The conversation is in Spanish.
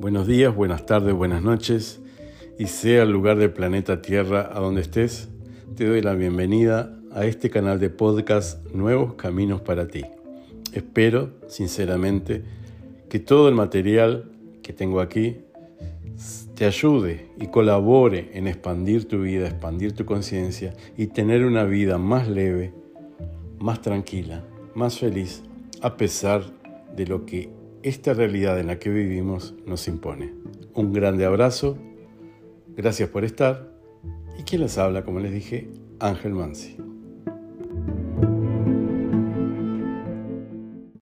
Buenos días, buenas tardes, buenas noches y sea el lugar del planeta Tierra a donde estés, te doy la bienvenida a este canal de podcast Nuevos Caminos para ti. Espero, sinceramente, que todo el material que tengo aquí te ayude y colabore en expandir tu vida, expandir tu conciencia y tener una vida más leve, más tranquila, más feliz, a pesar de lo que esta realidad en la que vivimos nos impone. Un grande abrazo, gracias por estar y quien les habla, como les dije, Ángel Mansi.